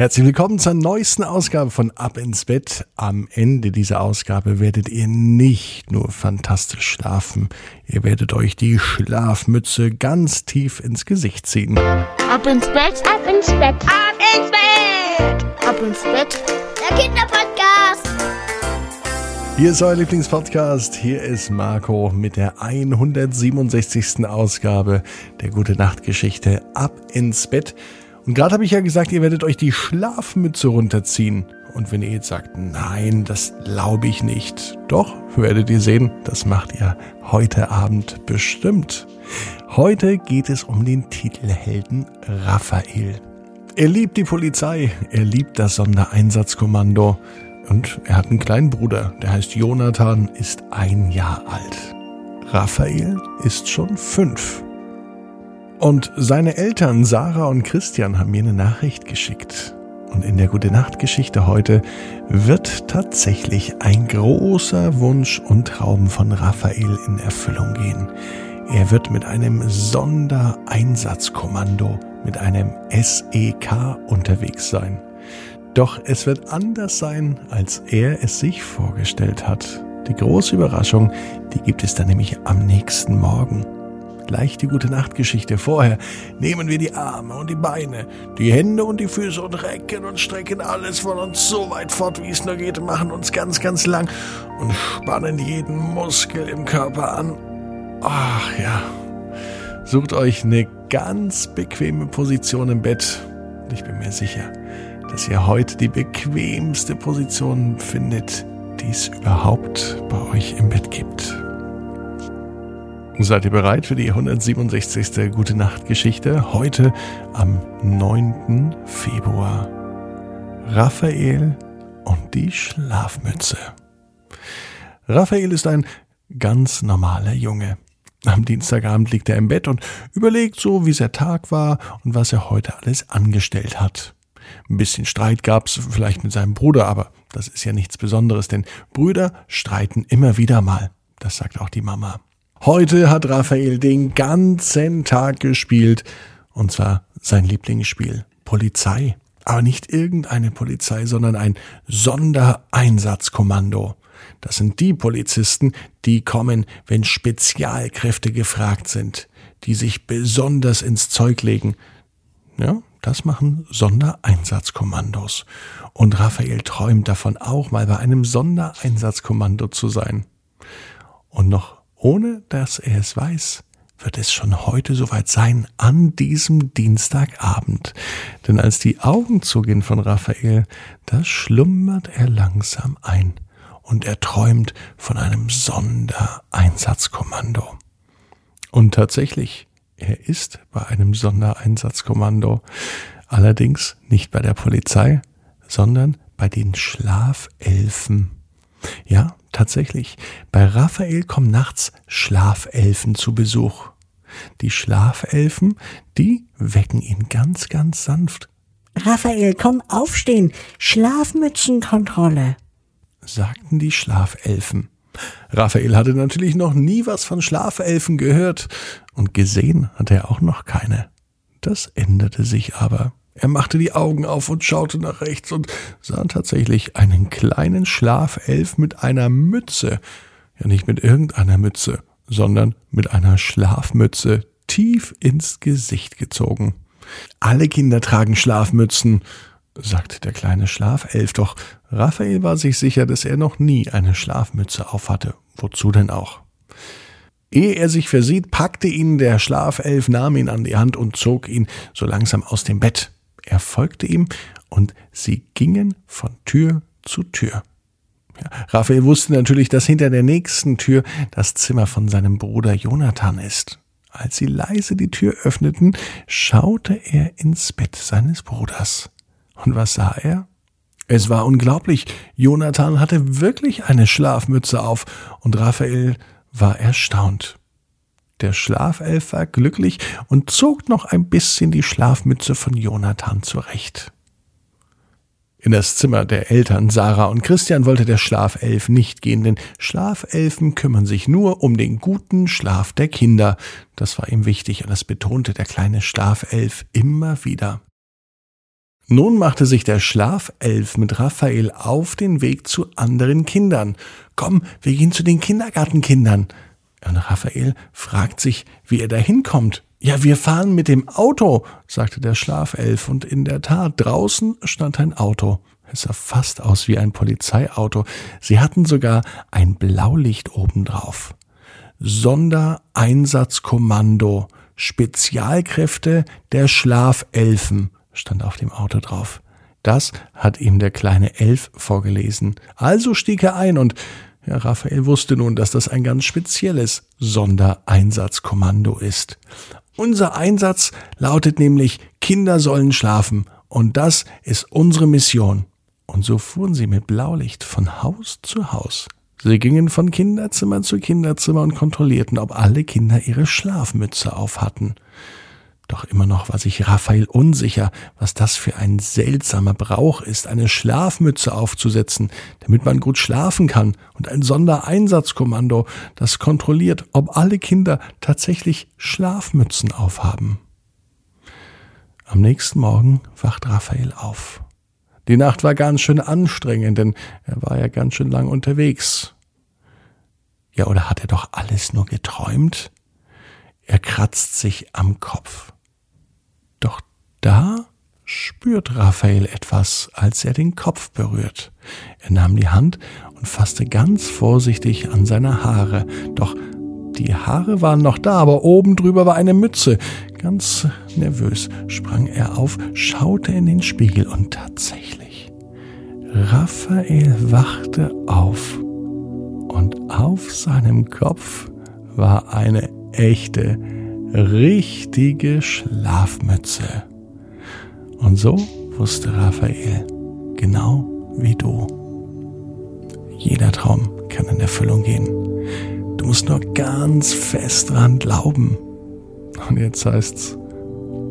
Herzlich willkommen zur neuesten Ausgabe von Ab ins Bett. Am Ende dieser Ausgabe werdet ihr nicht nur fantastisch schlafen, ihr werdet euch die Schlafmütze ganz tief ins Gesicht ziehen. Ab ins Bett, ab ins Bett, ab ins Bett, ab ins Bett, der Kinderpodcast. Hier ist euer Lieblingspodcast. Hier ist Marco mit der 167. Ausgabe der Gute Nacht Geschichte Ab ins Bett. Und gerade habe ich ja gesagt, ihr werdet euch die Schlafmütze runterziehen. Und wenn ihr jetzt sagt, nein, das glaube ich nicht, doch, werdet ihr sehen, das macht ihr heute Abend bestimmt. Heute geht es um den Titelhelden Raphael. Er liebt die Polizei, er liebt das Sondereinsatzkommando und er hat einen kleinen Bruder, der heißt Jonathan, ist ein Jahr alt. Raphael ist schon fünf. Und seine Eltern Sarah und Christian haben mir eine Nachricht geschickt. Und in der Gute Nacht Geschichte heute wird tatsächlich ein großer Wunsch und Traum von Raphael in Erfüllung gehen. Er wird mit einem Sondereinsatzkommando, mit einem SEK unterwegs sein. Doch es wird anders sein, als er es sich vorgestellt hat. Die große Überraschung, die gibt es dann nämlich am nächsten Morgen gleich die gute Nachtgeschichte. Vorher nehmen wir die Arme und die Beine, die Hände und die Füße und recken und strecken alles von uns so weit fort, wie es nur geht, machen uns ganz, ganz lang und spannen jeden Muskel im Körper an. Ach ja. Sucht euch eine ganz bequeme Position im Bett. Ich bin mir sicher, dass ihr heute die bequemste Position findet, die es überhaupt bei euch im Bett gibt. Seid ihr bereit für die 167. Gute Nacht Geschichte? Heute am 9. Februar. Raphael und die Schlafmütze. Raphael ist ein ganz normaler Junge. Am Dienstagabend liegt er im Bett und überlegt so, wie sein Tag war und was er heute alles angestellt hat. Ein bisschen Streit gab's vielleicht mit seinem Bruder, aber das ist ja nichts Besonderes, denn Brüder streiten immer wieder mal. Das sagt auch die Mama. Heute hat Raphael den ganzen Tag gespielt. Und zwar sein Lieblingsspiel. Polizei. Aber nicht irgendeine Polizei, sondern ein Sondereinsatzkommando. Das sind die Polizisten, die kommen, wenn Spezialkräfte gefragt sind, die sich besonders ins Zeug legen. Ja, das machen Sondereinsatzkommandos. Und Raphael träumt davon, auch mal bei einem Sondereinsatzkommando zu sein. Und noch ohne dass er es weiß, wird es schon heute soweit sein, an diesem Dienstagabend. Denn als die Augen zugehen von Raphael, da schlummert er langsam ein und er träumt von einem Sondereinsatzkommando. Und tatsächlich, er ist bei einem Sondereinsatzkommando, allerdings nicht bei der Polizei, sondern bei den Schlafelfen. Ja, tatsächlich. Bei Raphael kommen nachts Schlafelfen zu Besuch. Die Schlafelfen, die wecken ihn ganz, ganz sanft. Raphael, komm aufstehen. Schlafmützenkontrolle, sagten die Schlafelfen. Raphael hatte natürlich noch nie was von Schlafelfen gehört und gesehen hatte er auch noch keine. Das änderte sich aber. Er machte die Augen auf und schaute nach rechts und sah tatsächlich einen kleinen Schlafelf mit einer Mütze. Ja, nicht mit irgendeiner Mütze, sondern mit einer Schlafmütze tief ins Gesicht gezogen. Alle Kinder tragen Schlafmützen, sagte der kleine Schlafelf, doch Raphael war sich sicher, dass er noch nie eine Schlafmütze aufhatte. Wozu denn auch? Ehe er sich versieht, packte ihn der Schlafelf, nahm ihn an die Hand und zog ihn so langsam aus dem Bett. Er folgte ihm und sie gingen von Tür zu Tür. Ja, Raphael wusste natürlich, dass hinter der nächsten Tür das Zimmer von seinem Bruder Jonathan ist. Als sie leise die Tür öffneten, schaute er ins Bett seines Bruders. Und was sah er? Es war unglaublich. Jonathan hatte wirklich eine Schlafmütze auf und Raphael war erstaunt. Der Schlafelf war glücklich und zog noch ein bisschen die Schlafmütze von Jonathan zurecht. In das Zimmer der Eltern Sarah und Christian wollte der Schlafelf nicht gehen, denn Schlafelfen kümmern sich nur um den guten Schlaf der Kinder. Das war ihm wichtig und das betonte der kleine Schlafelf immer wieder. Nun machte sich der Schlafelf mit Raphael auf den Weg zu anderen Kindern. Komm, wir gehen zu den Kindergartenkindern. Und Raphael fragt sich, wie er da hinkommt. Ja, wir fahren mit dem Auto, sagte der Schlafelf, und in der Tat, draußen stand ein Auto. Es sah fast aus wie ein Polizeiauto. Sie hatten sogar ein Blaulicht obendrauf. Sondereinsatzkommando, Spezialkräfte der Schlafelfen, stand auf dem Auto drauf. Das hat ihm der kleine Elf vorgelesen. Also stieg er ein und ja, Raphael wusste nun, dass das ein ganz spezielles Sondereinsatzkommando ist. Unser Einsatz lautet nämlich, Kinder sollen schlafen und das ist unsere Mission. Und so fuhren sie mit Blaulicht von Haus zu Haus. Sie gingen von Kinderzimmer zu Kinderzimmer und kontrollierten, ob alle Kinder ihre Schlafmütze auf hatten. Doch immer noch war sich Raphael unsicher, was das für ein seltsamer Brauch ist, eine Schlafmütze aufzusetzen, damit man gut schlafen kann, und ein Sondereinsatzkommando, das kontrolliert, ob alle Kinder tatsächlich Schlafmützen aufhaben. Am nächsten Morgen wacht Raphael auf. Die Nacht war ganz schön anstrengend, denn er war ja ganz schön lang unterwegs. Ja, oder hat er doch alles nur geträumt? Er kratzt sich am Kopf. Doch da spürt Raphael etwas, als er den Kopf berührt. Er nahm die Hand und fasste ganz vorsichtig an seine Haare. Doch die Haare waren noch da, aber oben drüber war eine Mütze. Ganz nervös sprang er auf, schaute in den Spiegel und tatsächlich, Raphael wachte auf und auf seinem Kopf war eine echte, richtige Schlafmütze. Und so wusste Raphael, genau wie du. Jeder Traum kann in Erfüllung gehen. Du musst nur ganz fest dran glauben. Und jetzt heißt's,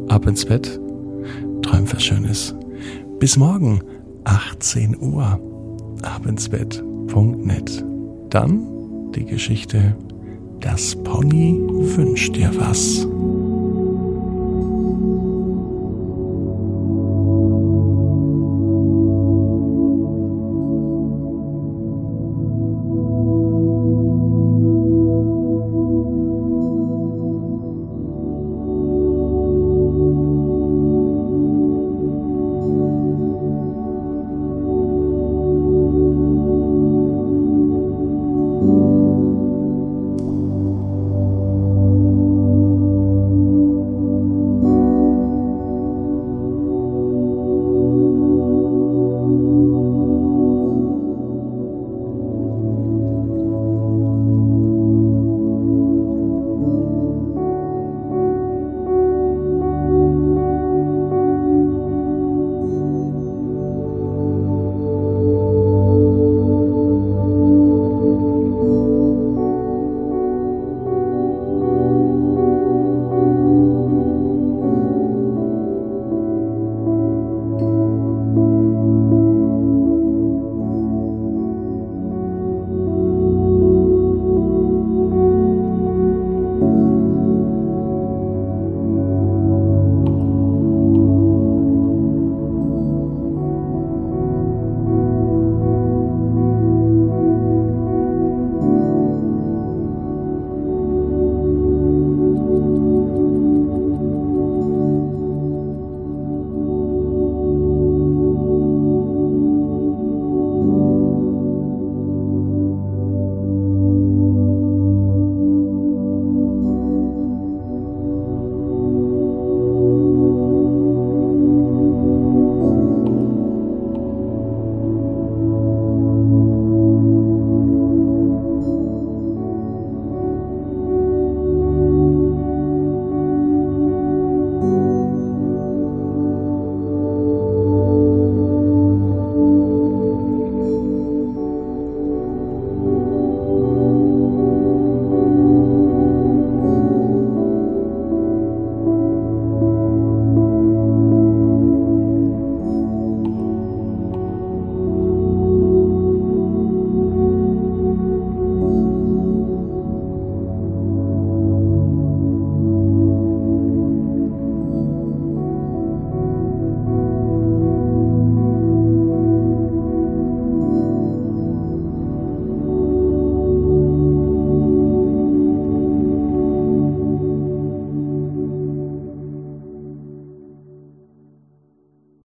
ab ins Bett, träum was Schönes. Bis morgen, 18 Uhr, abinsbett.net. Dann die Geschichte, das Pony wünscht dir was.